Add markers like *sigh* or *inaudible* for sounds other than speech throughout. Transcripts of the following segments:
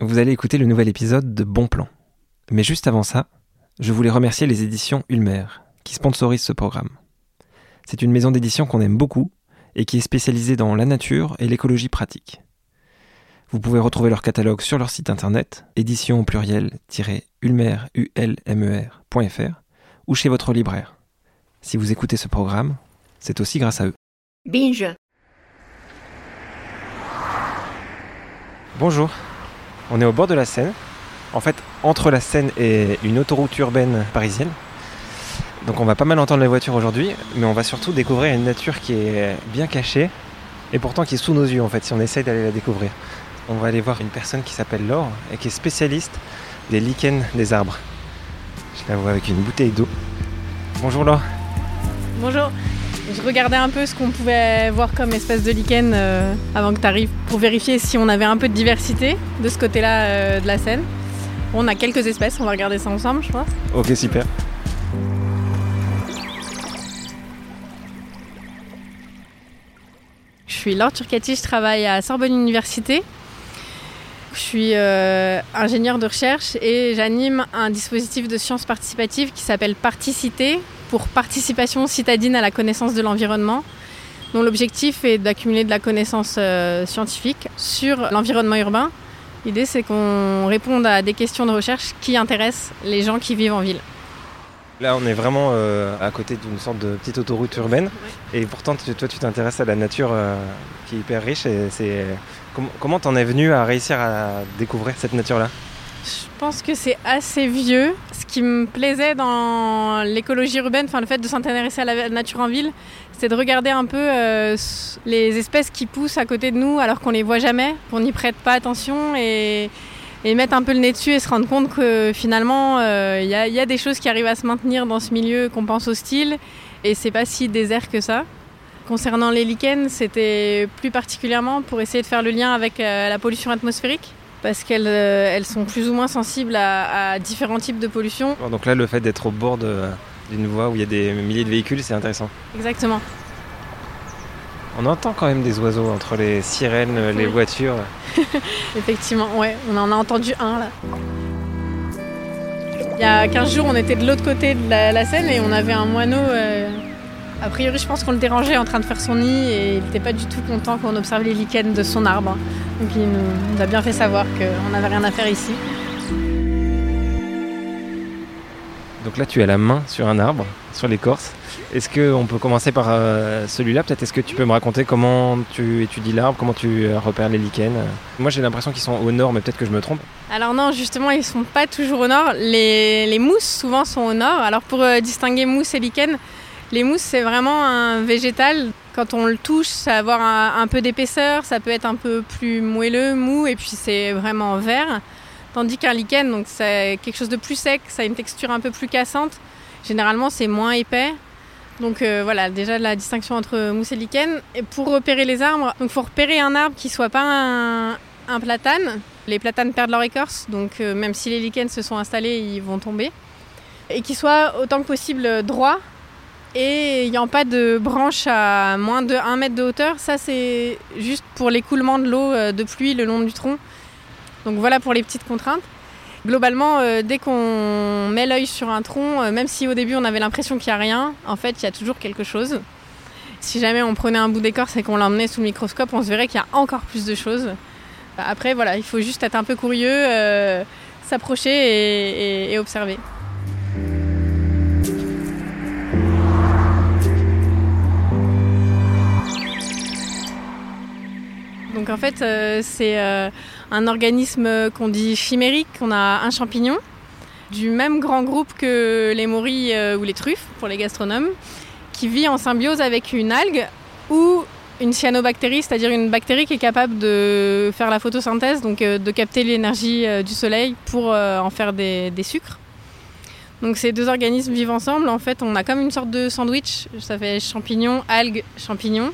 Vous allez écouter le nouvel épisode de Bon Plan. Mais juste avant ça, je voulais remercier les éditions Ulmer, qui sponsorisent ce programme. C'est une maison d'édition qu'on aime beaucoup et qui est spécialisée dans la nature et l'écologie pratique. Vous pouvez retrouver leur catalogue sur leur site internet, édition au pluriel-ulmer.fr ou chez votre libraire. Si vous écoutez ce programme, c'est aussi grâce à eux. Binge. Bonjour, on est au bord de la Seine, en fait entre la Seine et une autoroute urbaine parisienne. Donc on va pas mal entendre les voitures aujourd'hui, mais on va surtout découvrir une nature qui est bien cachée et pourtant qui est sous nos yeux en fait si on essaye d'aller la découvrir. On va aller voir une personne qui s'appelle Laure et qui est spécialiste des lichens des arbres. Je la vois avec une bouteille d'eau. Bonjour Laure. Bonjour. Je regardais un peu ce qu'on pouvait voir comme espèce de lichen euh, avant que tu arrives pour vérifier si on avait un peu de diversité de ce côté-là euh, de la Seine. On a quelques espèces, on va regarder ça ensemble, je pense. Ok, super. Je suis Laure Turcati, je travaille à Sorbonne Université. Je suis euh, ingénieure de recherche et j'anime un dispositif de sciences participatives qui s'appelle Particité pour participation citadine à la connaissance de l'environnement, dont l'objectif est d'accumuler de la connaissance euh, scientifique sur l'environnement urbain. L'idée, c'est qu'on réponde à des questions de recherche qui intéressent les gens qui vivent en ville. Là, on est vraiment euh, à côté d'une sorte de petite autoroute urbaine. Et pourtant, tu- toi, tu t'intéresses à la nature euh, qui est hyper riche. Et c'est Com- comment t'en es venu à réussir à découvrir cette nature-là? Je pense que c'est assez vieux. Ce qui me plaisait dans l'écologie urbaine, enfin le fait de s'intéresser à la nature en ville, c'est de regarder un peu euh, les espèces qui poussent à côté de nous alors qu'on les voit jamais, qu'on n'y prête pas attention et, et mettre un peu le nez dessus et se rendre compte que finalement euh, il y a des choses qui arrivent à se maintenir dans ce milieu qu'on pense hostile et c'est pas si désert que ça. Concernant les lichens, c'était plus particulièrement pour essayer de faire le lien avec euh, la pollution atmosphérique parce qu'elles euh, elles sont plus ou moins sensibles à, à différents types de pollution. Donc là, le fait d'être au bord de- d'une voie où il y a des milliers de véhicules, c'est intéressant. Exactement. On entend quand même des oiseaux entre les sirènes, les Oui. voitures. *laughs* Effectivement, ouais, on en a entendu un là. Il y a 15 jours, on était de l'autre côté de la, la Seine et on avait un moineau. euh, a priori, je pense qu'on le dérangeait en train de faire son nid et il n'était pas du tout content qu'on observe les lichens de son arbre. Donc il nous, a bien fait savoir qu'on n'avait rien à faire ici. Donc là, tu as la main sur un arbre, sur l'écorce. Est-ce qu'on peut commencer par euh, celui-là? Peut-être est-ce que tu peux me raconter comment tu étudies l'arbre, comment tu euh, repères les lichens? Moi, j'ai l'impression qu'ils sont au nord, mais peut-être que je me trompe. Alors non, justement, ils sont pas toujours au nord. Les, les mousses, souvent, sont au nord. Alors pour euh, distinguer mousse et lichen, les mousses, c'est vraiment un végétal. Quand on le touche, ça va avoir un, peu d'épaisseur, ça peut être un peu plus moelleux, mou, et puis c'est vraiment vert. Tandis qu'un lichen, donc c'est quelque chose de plus sec, ça a une texture un peu plus cassante. Généralement, c'est moins épais. Donc euh, voilà, déjà la distinction entre mousse et lichen. Et pour repérer les arbres, il faut repérer un arbre qui soit pas un, un platane. Les platanes perdent leur écorce, donc euh, même si les lichens se sont installés, ils vont tomber. Et qui soit autant que possible droit et ayant pas de branches à moins de 1 mètre de hauteur. Ça, c'est juste pour l'écoulement de l'eau euh, de pluie le long du tronc. Donc voilà pour les petites contraintes. Globalement, euh, dès qu'on met l'œil sur un tronc, euh, même si au début on avait l'impression qu'il n'y a rien, en fait, il y a toujours quelque chose. Si jamais on prenait un bout d'écorce et qu'on l'emmenait sous le microscope, on se verrait qu'il y a encore plus de choses. Après, voilà, il faut juste être un peu curieux, s'approcher et observer. Donc en fait, euh, c'est euh, un organisme qu'on dit chimérique. On a un champignon du même grand groupe que les morilles euh, ou les truffes pour les gastronomes, qui vit en symbiose avec une algue ou une cyanobactérie, c'est-à-dire une bactérie qui est capable de faire la photosynthèse, donc de capter l'énergie du soleil pour en faire des, des sucres. Donc ces deux organismes vivent ensemble. En fait, on a comme une sorte de sandwich. Ça fait champignon, algue, champignon.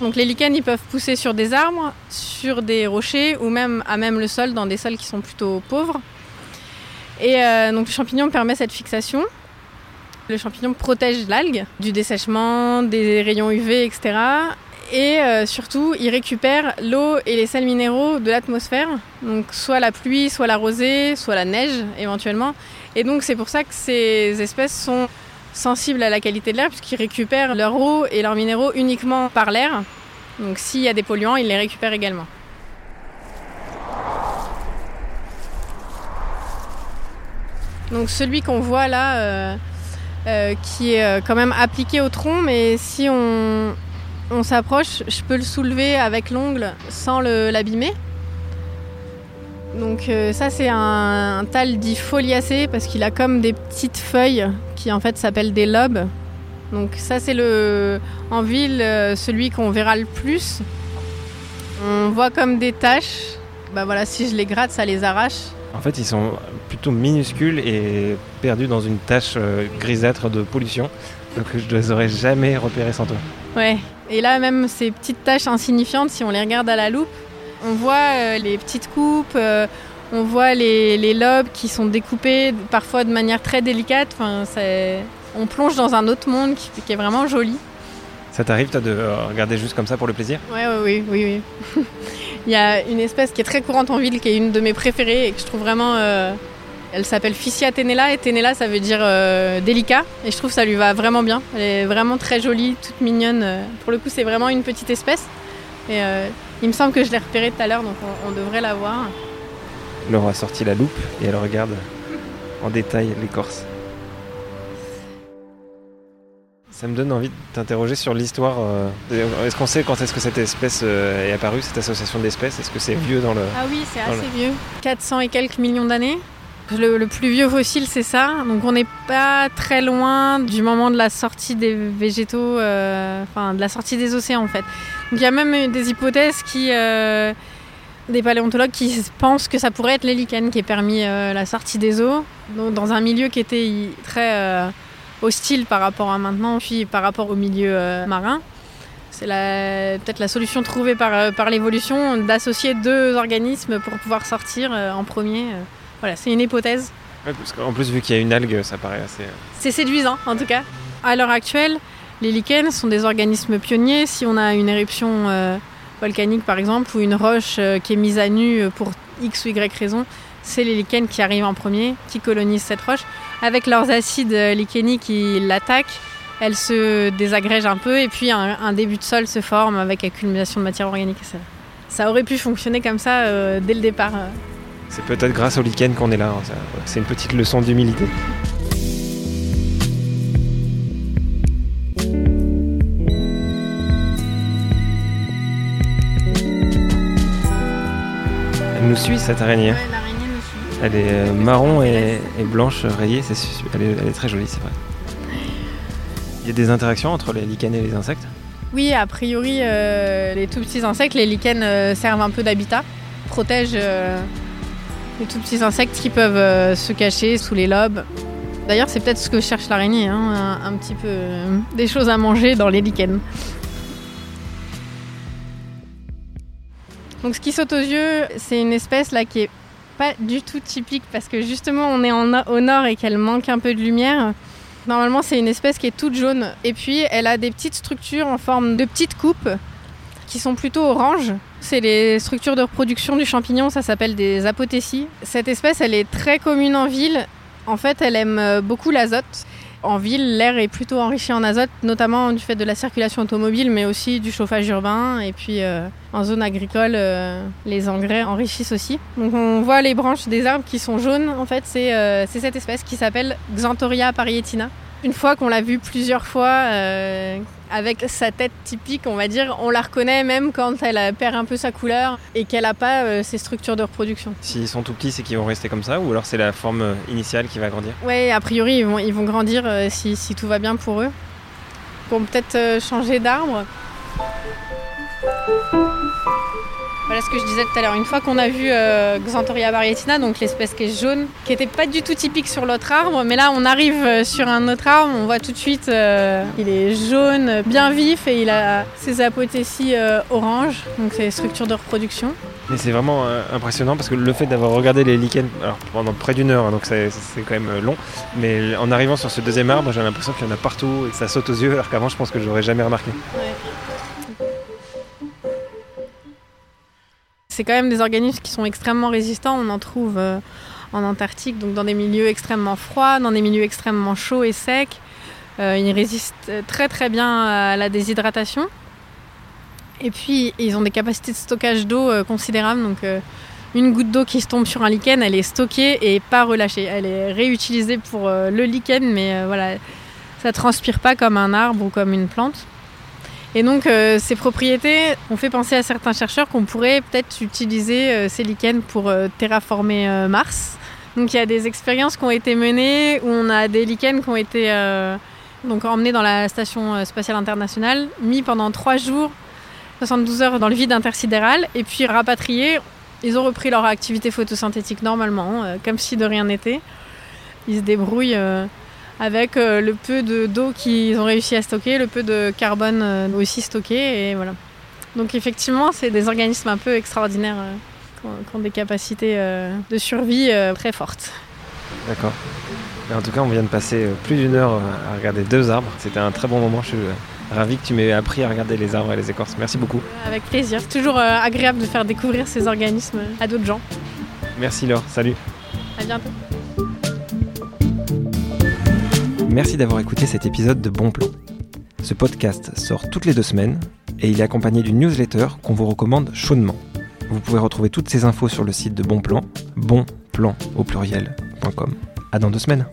Donc les lichens, ils peuvent pousser sur des arbres, sur des rochers ou même à même le sol, dans des sols qui sont plutôt pauvres. Et euh, donc le champignon permet cette fixation. Le champignon protège l'algue du dessèchement, des rayons UV, etc. Et euh, surtout, ils récupèrent l'eau et les sels minéraux de l'atmosphère, donc soit la pluie, soit la rosée, soit la neige éventuellement. Et donc c'est pour ça que ces espèces sont sensibles à la qualité de l'air, puisqu'ils récupèrent leur eau et leurs minéraux uniquement par l'air. Donc s'il y a des polluants, ils les récupèrent également. Donc celui qu'on voit là, euh, euh, qui est euh, quand même appliqué au tronc, mais si on, on s'approche, je peux le soulever avec l'ongle sans l'abîmer. Donc ça c'est un, un, tal dit foliacé parce qu'il a comme des petites feuilles qui en fait s'appellent des lobes. Donc ça c'est le en ville celui qu'on verra le plus. On voit comme des taches. Bah voilà, si je les gratte, ça les arrache. En fait, ils sont plutôt minuscules et perdus dans une tache grisâtre de pollution. Donc je ne les aurais jamais repérés sans toi. Ouais, et là même ces petites taches insignifiantes, si on les regarde à la loupe, on voit euh, les petites coupes, euh, on voit les, les, lobes qui sont découpés parfois de manière très délicate. Enfin, on plonge dans un autre monde qui, qui est vraiment joli. Ça t'arrive toi de regarder juste comme ça pour le plaisir? Ouais, oui, oui, oui. *laughs* Il y a une espèce qui est très courante en ville, qui est une de mes préférées et que je trouve vraiment. Euh, elle s'appelle Physia tenella et tenella ça veut dire euh, délicat et je trouve que ça lui va vraiment bien. Elle est vraiment très jolie, toute mignonne. Pour le coup, c'est vraiment une petite espèce. Et euh, il me semble que je l'ai repérée tout à l'heure, donc on, on, devrait la voir. Laure a sorti la loupe et elle regarde en détail l'écorce. Ça me donne envie de t'interroger sur l'histoire. Euh, est-ce qu'on sait quand est-ce que cette espèce euh, est apparue, cette association d'espèces? Est-ce que c'est vieux dans le... Ah oui, c'est assez le... vieux. 400 et quelques millions d'années. Le, le, plus vieux fossile, c'est ça. Donc on n'est pas très loin du moment de la sortie des végétaux, euh, enfin de la sortie des océans en fait. Donc il y a même des hypothèses qui... Euh, des paléontologues qui pensent que ça pourrait être les lichens qui ait permis euh, la sortie des eaux, dans un milieu qui était très hostile par rapport à maintenant, puis par rapport au milieu marin. C'est peut-être la solution trouvée par, l'évolution d'associer deux organismes pour pouvoir sortir en premier. Voilà, c'est une hypothèse. Ouais, parce qu'en plus, vu qu'il y a une algue, ça paraît assez. C'est séduisant, en tout cas. À l'heure actuelle, les lichens sont des organismes pionniers. Si on a une éruption euh, volcanique, par exemple, ou une roche euh, qui est mise à nu pour X ou Y raison, c'est les lichens qui arrivent en premier, qui colonisent cette roche. Avec leurs acides lichéniques qui l'attaquent, elle se désagrège un peu et puis un, un, début de sol se forme avec accumulation de matière organique. Ça, ça aurait pu fonctionner comme ça euh, dès le départ. C'est peut-être grâce au lichen qu'on est là. Hein. C'est une petite leçon d'humilité. Elle nous suit cette araignée. Ouais, l'araignée nous suit. Elle est euh, marron et, et, blanche rayée, c'est, elle, est, elle est très jolie, c'est vrai. Il y a des interactions entre les lichens et les insectes? Oui, a priori, euh, les tout petits insectes, les lichens euh, servent un peu d'habitat, protègent euh, les tout petits insectes qui peuvent euh, se cacher sous les lobes. D'ailleurs, c'est peut-être ce que cherche l'araignée, hein, un, petit peu euh, des choses à manger dans les lichens. Donc, ce qui saute aux yeux, c'est une espèce là qui est pas du tout typique parce que justement, on est au nord et qu'elle manque un peu de lumière. Normalement, c'est une espèce qui est toute jaune. Et puis, elle a des petites structures en forme de petites coupes qui sont plutôt oranges. C'est les structures de reproduction du champignon, ça s'appelle des apothécies. Cette espèce, elle est très commune en ville. En fait, elle aime beaucoup l'azote. En ville, l'air est plutôt enrichi en azote, notamment du fait de la circulation automobile, mais aussi du chauffage urbain. Et puis, euh, en zone agricole, euh, les engrais enrichissent aussi. Donc, on voit les branches des arbres qui sont jaunes. En fait, c'est euh, cette espèce qui s'appelle Xanthoria parietina. Une fois qu'on l'a vue plusieurs fois, euh, avec sa tête typique, on va dire, on la reconnaît même quand elle perd un peu sa couleur et qu'elle n'a pas euh, ses structures de reproduction. S'ils sont tout petits, c'est qu'ils vont rester comme ça ou alors c'est la forme initiale qui va grandir? Oui, a priori, ils vont, ils vont grandir euh, si, si, tout va bien pour eux. Pour peut-être euh, changer d'arbre. Ce que je disais tout à l'heure. Une fois qu'on a vu euh, Xanthoria varietina, donc l'espèce qui est jaune, qui n'était pas du tout typique sur l'autre arbre, mais là on arrive sur un autre arbre, on voit tout de suite euh, il est jaune, bien vif et il a ses apothécies euh, orange, donc les structures de reproduction. Mais c'est vraiment euh, impressionnant parce que le fait d'avoir regardé les lichens alors pendant près d'une heure, hein, donc c'est quand même long, mais en arrivant sur ce deuxième arbre, j'ai l'impression qu'il y en a partout et que ça saute aux yeux, alors qu'avant je pense que j'aurais jamais remarqué. Ouais. C'est quand même des organismes qui sont extrêmement résistants. On en trouve euh, en Antarctique, donc dans des milieux extrêmement froids, dans des milieux extrêmement chauds et secs. Euh, ils résistent très très bien à la déshydratation. Et puis ils ont des capacités de stockage d'eau euh, considérables. Donc une goutte d'eau qui se tombe sur un lichen, elle est stockée et pas relâchée. Elle est réutilisée pour le lichen, mais voilà, ça transpire pas comme un arbre ou comme une plante. Et donc euh, ces propriétés ont fait penser à certains chercheurs qu'on pourrait peut-être utiliser euh, ces lichens pour euh, terraformer Mars. Donc il y a des expériences qui ont été menées où on a des lichens qui ont été donc emmenés dans la station spatiale internationale, mis pendant 3 jours, 72 heures dans le vide intersidéral, et puis rapatriés. Ils ont repris leur activité photosynthétique normalement, comme si de rien n'était. Ils se débrouillent avec euh, le peu d'eau qu'ils ont réussi à stocker, le peu de carbone euh, aussi stocké. Et voilà. Donc effectivement, c'est des organismes un peu extraordinaires euh, qui ont des capacités de survie très fortes. D'accord. En tout cas, on vient de passer plus d'une heure à regarder deux arbres. C'était un très bon moment. Je suis ravi que tu m'aies appris à regarder les arbres et les écorces. Merci beaucoup. Avec plaisir. C'est toujours agréable de faire découvrir ces organismes à d'autres gens. Merci Laure. Salut. À bientôt. Merci d'avoir écouté cet épisode de Bon Plan. Ce podcast sort toutes les deux semaines et il est accompagné d'une newsletter qu'on vous recommande chaudement. Vous pouvez retrouver toutes ces infos sur le site de Bon Plan, bonplan au pluriel.com. À dans deux semaines.